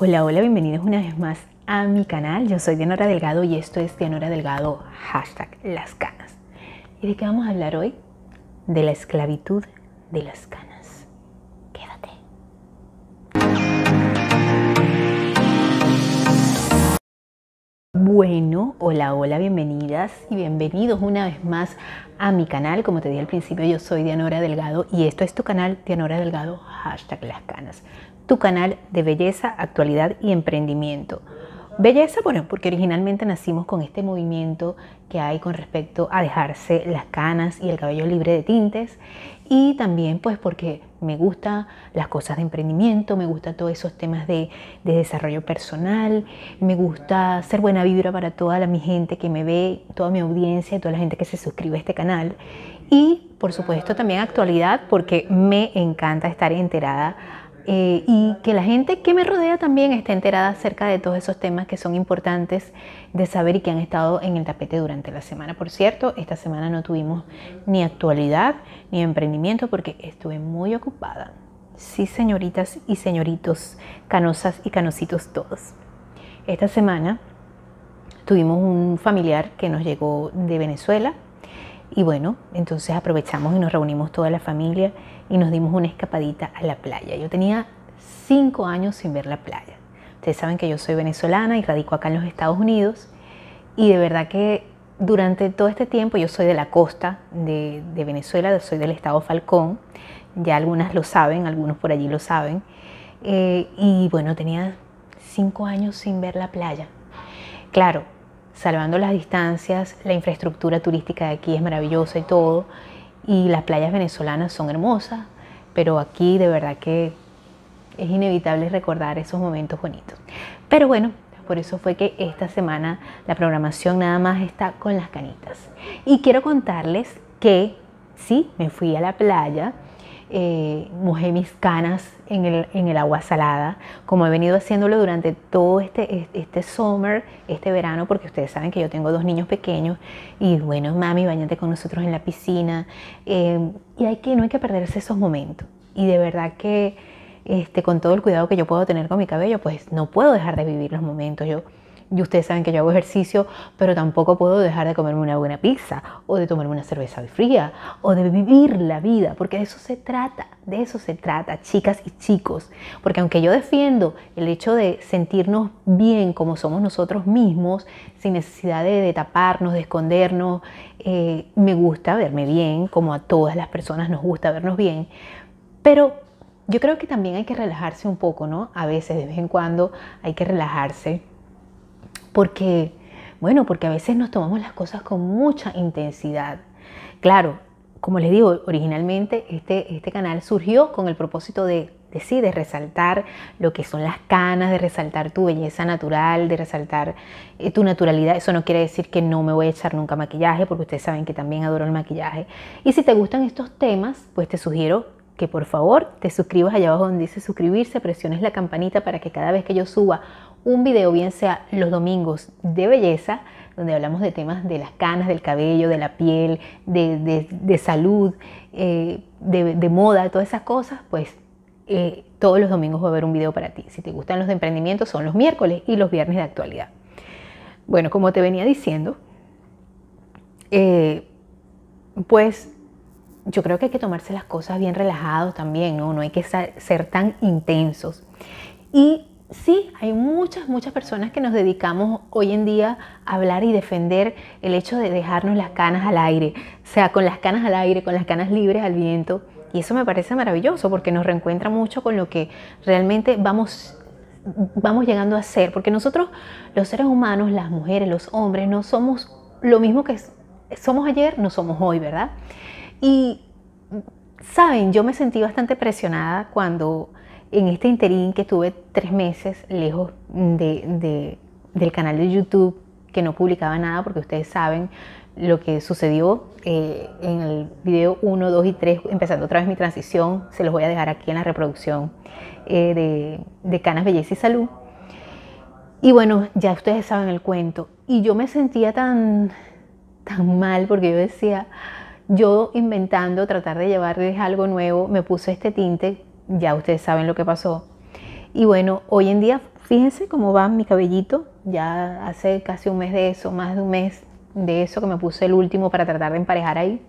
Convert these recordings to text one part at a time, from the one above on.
Hola, hola, bienvenidos una vez más a mi canal. Yo soy Dianora Delgado y esto es Dianora Delgado, hashtag las canas. ¿Y de qué vamos a hablar hoy? De la esclavitud de las canas. Quédate. Bueno, hola, hola, bienvenidas y bienvenidos una vez más a mi canal. Como te dije al principio, yo soy Dianora Delgado y esto es tu canal Dianora Delgado, hashtag las canas tu canal de belleza, actualidad y emprendimiento. Belleza, bueno, porque originalmente nacimos con este movimiento que hay con respecto a dejarse las canas y el cabello libre de tintes y también pues porque me gusta las cosas de emprendimiento, me gusta todos esos temas de, desarrollo personal, me gusta ser buena vibra para toda la, mi gente que me ve, toda mi audiencia, toda la gente que se suscribe a este canal y por supuesto también actualidad porque me encanta estar enterada eh, y que la gente que me rodea también esté enterada acerca de todos esos temas que son importantes de saber y que han estado en el tapete durante la semana. Por cierto, esta semana no tuvimos ni actualidad ni emprendimiento porque estuve muy ocupada. Sí, señoritas y señoritos, canosas y canositos todos. Esta semana tuvimos un familiar que nos llegó de Venezuela y bueno, entonces aprovechamos y nos reunimos toda la familia y nos dimos una escapadita a la playa. Yo tenía cinco años sin ver la playa. Ustedes saben que yo soy venezolana y radico acá en los Estados Unidos y de verdad que durante todo este tiempo yo soy de la costa de, Venezuela, soy del estado Falcón, ya algunas lo saben, algunos por allí lo saben, eh, y bueno, tenía cinco años sin ver la playa. Claro, salvando las distancias, la infraestructura turística de aquí es maravillosa y todo, y las playas venezolanas son hermosas, pero aquí de verdad que es inevitable recordar esos momentos bonitos. Pero bueno, por eso fue que esta semana la programación nada más está con las canitas. Y quiero contarles que sí, me fui a la playa, eh, mojé mis canas en el, agua salada, como he venido haciéndolo durante todo este, este summer, este verano, porque ustedes saben que yo tengo dos niños pequeños y bueno, mami, bañate con nosotros en la piscina. Eh, y hay que, no hay que perderse esos momentos. Y de verdad que este, con todo el cuidado que yo puedo tener con mi cabello, pues no puedo dejar de vivir los momentos. Yo y ustedes saben que yo hago ejercicio, pero tampoco puedo dejar de comerme una buena pizza o de tomarme una cerveza fría o de vivir la vida, porque de eso se trata, de eso se trata, chicas y chicos. Porque aunque yo defiendo el hecho de sentirnos bien como somos nosotros mismos, sin necesidad de, taparnos, de escondernos, eh, me gusta verme bien, como a todas las personas nos gusta vernos bien, pero yo creo que también hay que relajarse un poco, ¿no? A veces, de vez en cuando, hay que relajarse porque, bueno, porque a veces nos tomamos las cosas con mucha intensidad. Claro, como les digo, originalmente este, este canal surgió con el propósito de, de, de resaltar lo que son las canas, de resaltar tu belleza natural, de resaltar eh, tu naturalidad. Eso no quiere decir que no me voy a echar nunca maquillaje, porque ustedes saben que también adoro el maquillaje. Y si te gustan estos temas, pues te sugiero que por favor te suscribas allá abajo donde dice suscribirse, presiones la campanita para que cada vez que yo suba un video, bien sea los domingos de belleza, donde hablamos de temas de las canas, del cabello, de la piel, de, salud, eh, de, moda, todas esas cosas, pues eh, todos los domingos va a haber un video para ti. Si te gustan los de emprendimiento, son los miércoles y los viernes de actualidad. Bueno, como te venía diciendo, eh, pues yo creo que hay que tomarse las cosas bien relajados también, ¿no? No hay que ser tan intensos. Y sí, hay muchas, muchas personas que nos dedicamos hoy en día a hablar y defender el hecho de dejarnos las canas al aire, o sea, con las canas al aire, con las canas libres al viento. Y eso me parece maravilloso porque nos reencuentra mucho con lo que realmente vamos, vamos llegando a ser. Porque nosotros, los seres humanos, las mujeres, los hombres, no somos lo mismo que somos ayer, no somos hoy, ¿verdad? Y, saben, yo me sentí bastante presionada cuando en este interín que tuve tres meses lejos de, del canal de YouTube, que no publicaba nada, porque ustedes saben lo que sucedió eh, en el video 1, 2 y 3, empezando otra vez mi transición, se los voy a dejar aquí en la reproducción eh, de, de Canas Belleza y Salud. Y bueno, ya ustedes saben el cuento. Y yo me sentía tan, tan mal porque yo decía, yo inventando, tratar de llevarles algo nuevo, me puse este tinte ya ustedes saben lo que pasó. Y bueno, hoy en día fíjense cómo va mi cabellito. Ya hace casi un mes de eso, más de un mes de eso que me puse el último para tratar de emparejar ahí.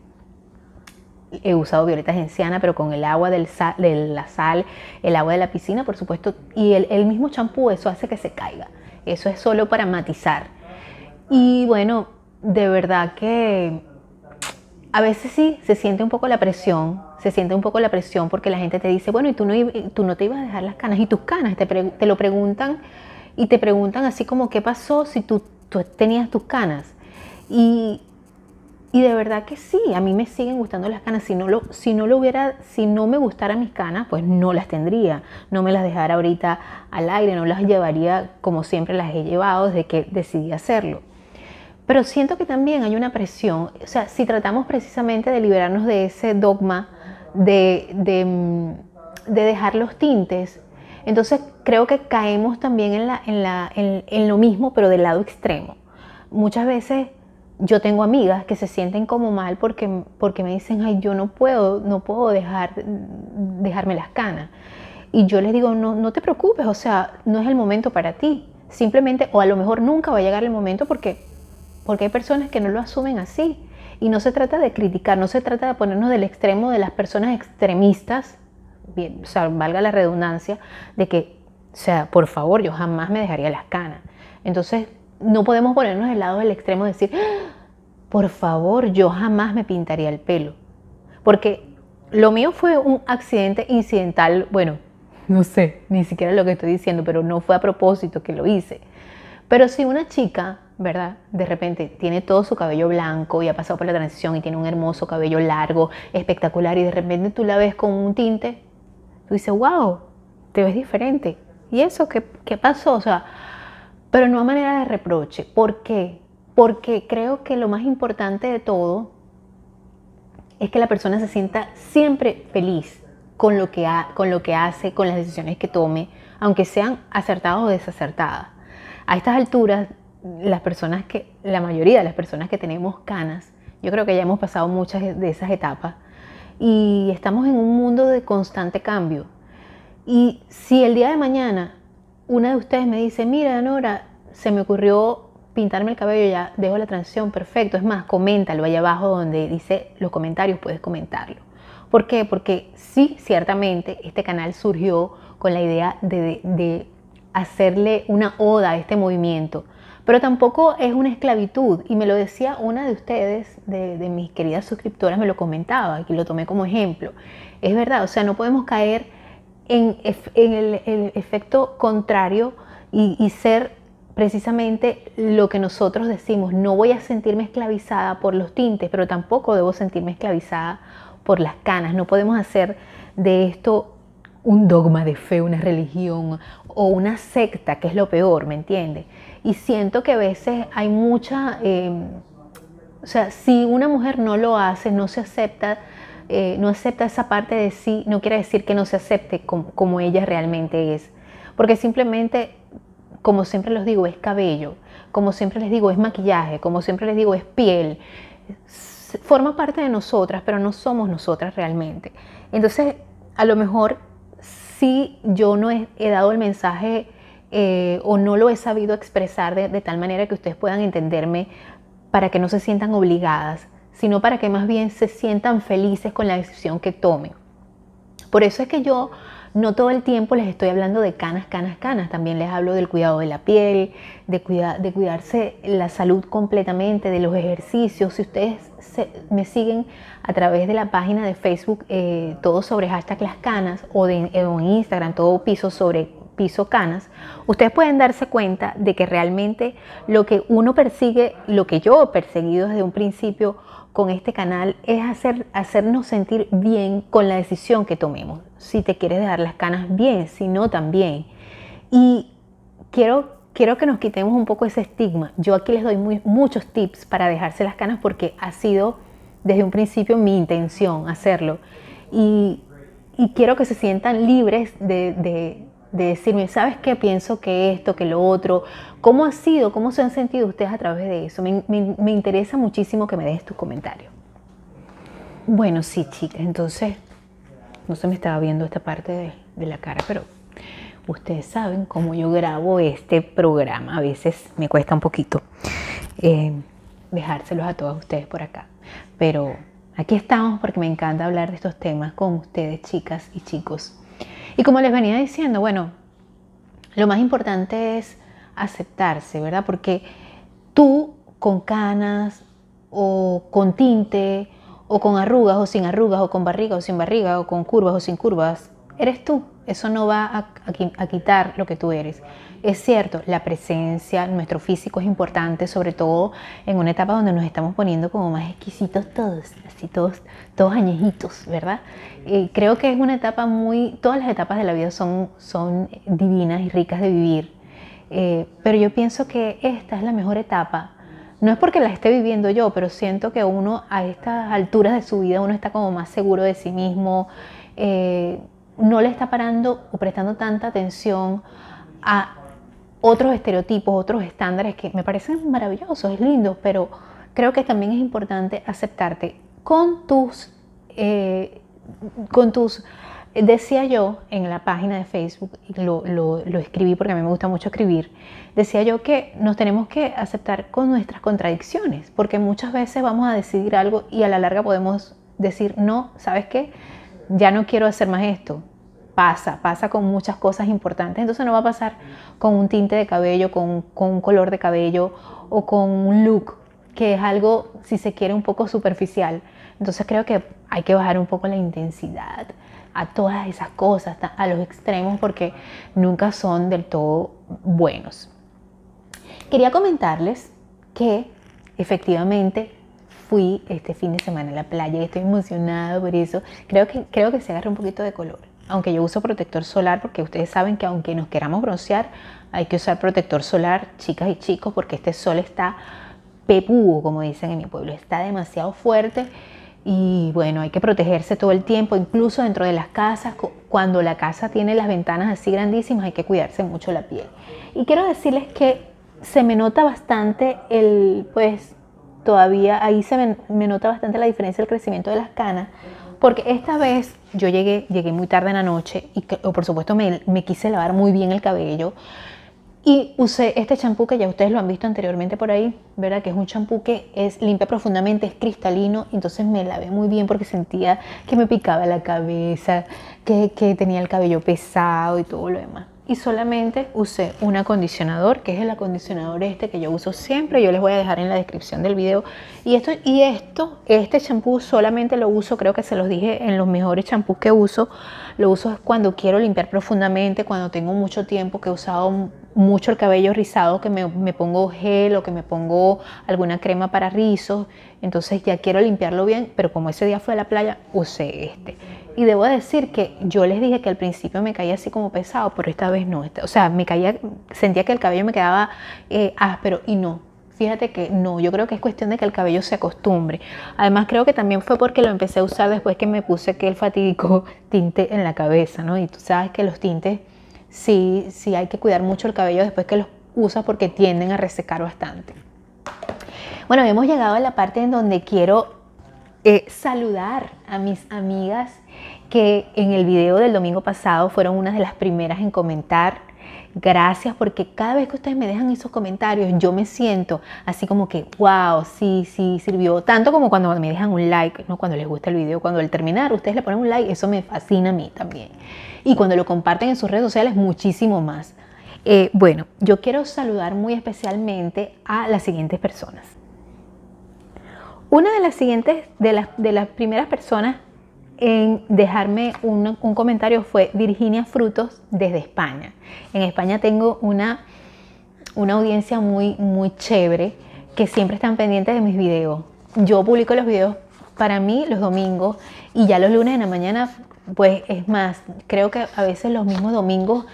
He usado violeta genciana, pero con el agua del de la sal, el agua de la piscina, por supuesto, y el, el mismo champú, eso hace que se caiga. Eso es solo para matizar. Y bueno, de verdad que a veces sí se siente un poco la presión, se siente un poco la presión porque la gente te dice, bueno, y tú no, tú no te ibas a dejar las canas, y tus canas, te, te lo preguntan y te preguntan así como, ¿qué pasó si tú, tenías tus canas? Y, y, de verdad que sí, a mí me siguen gustando las canas. Si no, lo, si no lo hubiera, si no me gustaran mis canas, pues no las tendría. No me las dejara ahorita al aire, no las llevaría como siempre las he llevado desde que decidí hacerlo. Pero siento que también hay una presión, o sea, si tratamos precisamente de liberarnos de ese dogma de, de, mm, de dejar los tintes, entonces creo que caemos también en, la, en, la, en lo mismo, pero del lado extremo. Muchas veces yo tengo amigas que se sienten como mal porque, porque me dicen, ay, yo no puedo, no puedo dejar, dejarme las canas. Y yo les digo, no, no te preocupes, o sea, no es el momento para ti. Simplemente, o a lo mejor nunca va a llegar el momento porque porque hay personas que no lo asumen así. Y no se trata de criticar, no se trata de ponernos del extremo de las personas extremistas, valga la redundancia, de que, o sea, por favor, yo jamás me dejaría las canas. Entonces, no podemos ponernos del lado del extremo de decir, ¡Ah! por favor, yo jamás me pintaría el pelo. Porque lo mío fue un accidente incidental, bueno, no sé, ni siquiera lo que estoy diciendo, pero no fue a propósito que lo hice. Pero si una chica ¿verdad? De repente tiene todo su cabello blanco y ha pasado por la transición y tiene un hermoso cabello largo, espectacular, y de repente tú la ves con un tinte, tú dices, wow, te ves diferente. ¿Y eso qué, qué pasó? O sea, pero no a manera de reproche. ¿Por qué? Porque creo que lo más importante de todo es que la persona se sienta siempre feliz con lo que, ha, con lo que hace, con las decisiones que tome, aunque sean acertadas o desacertadas. A estas alturas las personas que, la mayoría de las personas que tenemos canas, yo creo que ya hemos pasado muchas de esas etapas y estamos en un mundo de constante cambio. Y si el día de mañana una de ustedes me dice, mira, Nora, se me ocurrió pintarme el cabello, ya dejo la transición, perfecto. Es más, coméntalo allá abajo donde dice los comentarios, puedes comentarlo. ¿Por qué? Porque sí, ciertamente, este canal surgió con la idea de, de hacerle una oda a este movimiento pero tampoco es una esclavitud. Y me lo decía una de ustedes, de, mis queridas suscriptoras, me lo comentaba, y lo tomé como ejemplo. Es verdad, o sea, no podemos caer en, el, efecto contrario y, ser precisamente lo que nosotros decimos. No voy a sentirme esclavizada por los tintes, pero tampoco debo sentirme esclavizada por las canas. No podemos hacer de esto un dogma de fe, una religión o una secta, que es lo peor, ¿me entiendes? Y siento que a veces hay mucha, em, o sea, si una mujer no lo hace, no se acepta, eh, no acepta esa parte de sí, no quiere decir que no se acepte como, ella realmente es. Porque simplemente, como siempre les digo, es cabello, como siempre les digo, es maquillaje, como siempre les digo, es piel. Forma parte de nosotras, pero no somos nosotras realmente. Entonces, a lo mejor si yo no he dado el mensaje eh, o no lo he sabido expresar de, tal manera que ustedes puedan entenderme para que no se sientan obligadas, sino para que más bien se sientan felices con la decisión que tomen. Por eso es que yo no todo el tiempo les estoy hablando de canas, canas, canas. También les hablo del cuidado de la piel, de, de cuidarse la salud completamente, de los ejercicios. Si ustedes me siguen a través de la página de Facebook, eh, todo sobre hashtag las canas, o, de, o en Instagram, todo piso sobre piso canas, ustedes pueden darse cuenta de que realmente lo que uno persigue, lo que yo he perseguido desde un principio con este canal es hacer, hacernos sentir bien con la decisión que tomemos. Si te quieres dejar las canas, bien, si no, también. Y quiero, quiero que nos quitemos un poco ese estigma. Yo aquí les doy muchos tips para dejarse las canas porque ha sido desde un principio mi intención hacerlo. Y, quiero que se sientan libres de decirme, ¿sabes qué? Pienso que esto, que lo otro. ¿Cómo ha sido? ¿Cómo se han sentido ustedes a través de eso? Me, interesa muchísimo que me des tu comentario. Bueno, sí, chicas, entonces no se me estaba viendo esta parte de, la cara, pero ustedes saben cómo yo grabo este programa. A veces me cuesta un poquito eh, dejárselos a todos ustedes por acá. Pero aquí estamos porque me encanta hablar de estos temas con ustedes, chicas y chicos. Y como les venía diciendo, bueno, lo más importante es aceptarse, ¿verdad? Porque tú con canas o con tinte o con arrugas o sin arrugas o con barriga o sin barriga o con curvas o sin curvas, eres tú. Eso no va a, quitar lo que tú eres. Es cierto, la presencia, nuestro físico es importante, sobre todo en una etapa donde nos estamos poniendo como más exquisitos todos, así todos, todos añejitos, ¿verdad? Creo que es una etapa muy, todas las etapas de la vida son, son divinas y ricas de vivir, eh, pero yo pienso que esta es la mejor etapa. No es porque la esté viviendo yo, pero siento que uno a estas alturas de su vida uno está como más seguro de sí mismo, eh, no le está parando o prestando tanta atención a otros estereotipos, otros estándares que me parecen maravillosos, es lindo, pero creo que también es importante aceptarte con tus, eh, con tus, decía yo en la página de Facebook, lo, lo, lo escribí porque a mí me gusta mucho escribir, decía yo que nos tenemos que aceptar con nuestras contradicciones, porque muchas veces vamos a decidir algo y a la larga podemos decir, no, ¿sabes qué? Ya no quiero hacer más esto, pasa, pasa con muchas cosas importantes. Entonces no va a pasar con un tinte de cabello, con, un color de cabello o con un look, que es algo, si se quiere, un poco superficial. Entonces creo que hay que bajar un poco la intensidad a todas esas cosas, a los extremos, porque nunca son del todo buenos. Quería comentarles que efectivamente fui este fin de semana a la playa y estoy emocionada por eso. Creo que, creo que se agarra un poquito de color aunque yo uso protector solar, porque ustedes saben que aunque nos queramos broncear, hay que usar protector solar, chicas y chicos, porque este sol está pepúo, como dicen en mi pueblo, está demasiado fuerte y bueno, hay que protegerse todo el tiempo, incluso dentro de las casas, cuando la casa tiene las ventanas así grandísimas, hay que cuidarse mucho la piel. Y quiero decirles que se me nota bastante el, pues todavía ahí se me, me nota bastante la diferencia del crecimiento de las canas, porque esta vez yo llegué, llegué muy tarde en la noche y por supuesto me, me, quise lavar muy bien el cabello. Y usé este champú que ya ustedes lo han visto anteriormente por ahí, ¿verdad? Que es un champú que es limpia profundamente, es cristalino, entonces me lavé muy bien porque sentía que me picaba la cabeza, que, que tenía el cabello pesado y todo lo demás y solamente usé un acondicionador, que es el acondicionador este que yo uso siempre. Yo les voy a dejar en la descripción del video. Y esto, y esto este champú solamente lo uso, creo que se los dije en los mejores champús que uso. Lo uso cuando quiero limpiar profundamente, cuando tengo mucho tiempo que he usado mucho el cabello rizado, que me, me pongo gel o que me pongo alguna crema para rizos. Entonces ya quiero limpiarlo bien, pero como ese día fue a la playa, usé este. Y debo decir que yo les dije que al principio me caía así como pesado, pero esta vez no. O sea, me caía, sentía que el cabello me quedaba eh, áspero y no. Fíjate que no, yo creo que es cuestión de que el cabello se acostumbre. Además creo que también fue porque lo empecé a usar después que me puse que el fatídico tinte en la cabeza, ¿no? Y tú sabes que los tintes sí, sí hay que cuidar mucho el cabello después que los usas porque tienden a resecar bastante. Bueno, hemos llegado a la parte en donde quiero eh, saludar a mis amigas que en el video del domingo pasado fueron una de las primeras en comentar. Gracias porque cada vez que ustedes me dejan esos comentarios yo me siento así como que, wow, sí, sí, sirvió. Tanto como cuando me dejan un like, ¿no? cuando les gusta el video, cuando al terminar ustedes le ponen un like, eso me fascina a mí también. Y cuando lo comparten en sus redes sociales, muchísimo más. Eh, bueno, yo quiero saludar muy especialmente a las siguientes personas. Una de las siguientes, de las, de las primeras personas en dejarme un, comentario fue Virginia Frutos desde España. En España tengo una, una audiencia muy, muy chévere que siempre están pendientes de mis videos. Yo publico los videos para mí los domingos y ya los lunes en la mañana, pues es más, creo que a veces los mismos domingos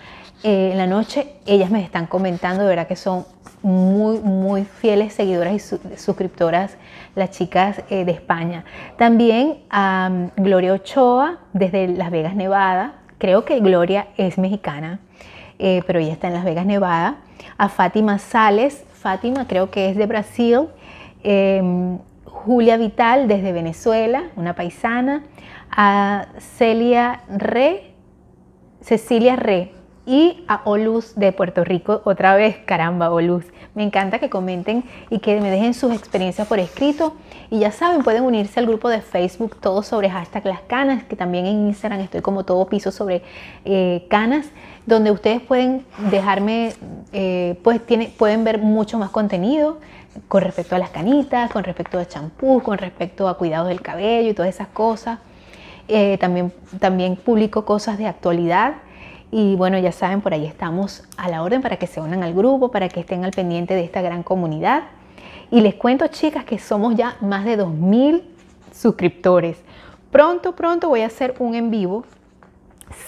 eh, en la noche ellas me están comentando, de verdad que son muy, muy fieles seguidoras y suscriptoras, las chicas eh, de España. También a Gloria Ochoa, desde Las Vegas, Nevada. Creo que Gloria es mexicana, eh, pero ella está en Las Vegas, Nevada. A Fátima Sales, Fátima creo que es de Brasil. Em, Julia Vital, desde Venezuela, una paisana. A Celia Re, Cecilia Re, y a Oluz de Puerto Rico otra vez, caramba, Oluz. Me encanta que comenten y que me dejen sus experiencias por escrito. Y ya saben, pueden unirse al grupo de Facebook Todo sobre hashtag las canas, que también en Instagram estoy como todo piso sobre eh, canas, donde ustedes pueden dejarme, eh, pues tiene, pueden ver mucho más contenido con respecto a las canitas, con respecto a champú, con respecto a cuidados del cabello y todas esas cosas. Eh, también, también publico cosas de actualidad y bueno, ya saben, por ahí estamos a la orden para que se unan al grupo, para que estén al pendiente de esta gran comunidad. Y les cuento, chicas, que somos ya más de 2.000 suscriptores. Pronto, pronto voy a hacer un en vivo.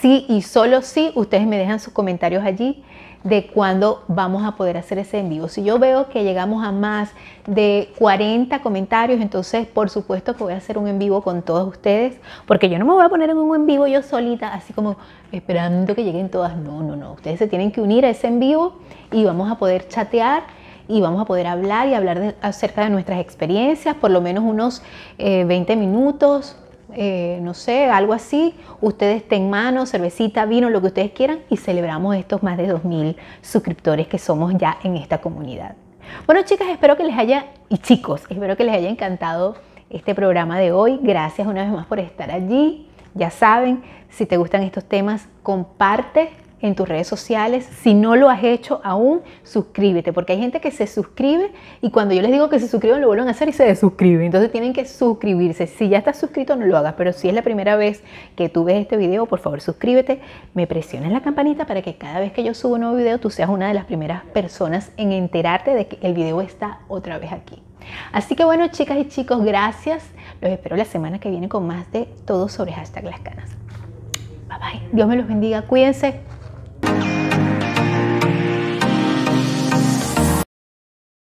Sí y solo si ustedes me dejan sus comentarios allí de cuándo vamos a poder hacer ese en vivo. Si yo veo que llegamos a más de 40 comentarios, entonces por supuesto que voy a hacer un en vivo con todos ustedes, porque yo no me voy a poner en un en vivo yo solita, así como esperando que lleguen todas. No, no, no. Ustedes se tienen que unir a ese en vivo y vamos a poder chatear y vamos a poder hablar y hablar acerca de nuestras experiencias, por lo menos unos 20 eh, minutos, eh, no sé, algo así, ustedes en mano, cervecita, vino, lo que ustedes quieran y celebramos estos más de 2.000 suscriptores que somos ya en esta comunidad. Bueno chicas, espero que les haya, y chicos, espero que les haya encantado este programa de hoy. Gracias una vez más por estar allí. Ya saben, si te gustan estos temas, comparte en tus redes sociales. Si no lo has hecho aún, suscríbete, porque hay gente que se suscribe y cuando yo les digo que se suscriban, lo vuelven a hacer y se desuscriben. Entonces tienen que suscribirse. Si ya estás suscrito, no lo hagas, pero si es la primera vez que tú ves este video, por favor suscríbete, me presiones la campanita para que cada vez que yo subo un nuevo video, tú seas una de las primeras personas en enterarte de que el video está otra vez aquí. Así que bueno, chicas y chicos, gracias. Los espero la semana que viene con más de todo sobre hashtag las canas. Bye bye. Dios me los bendiga. Cuídense. Bye.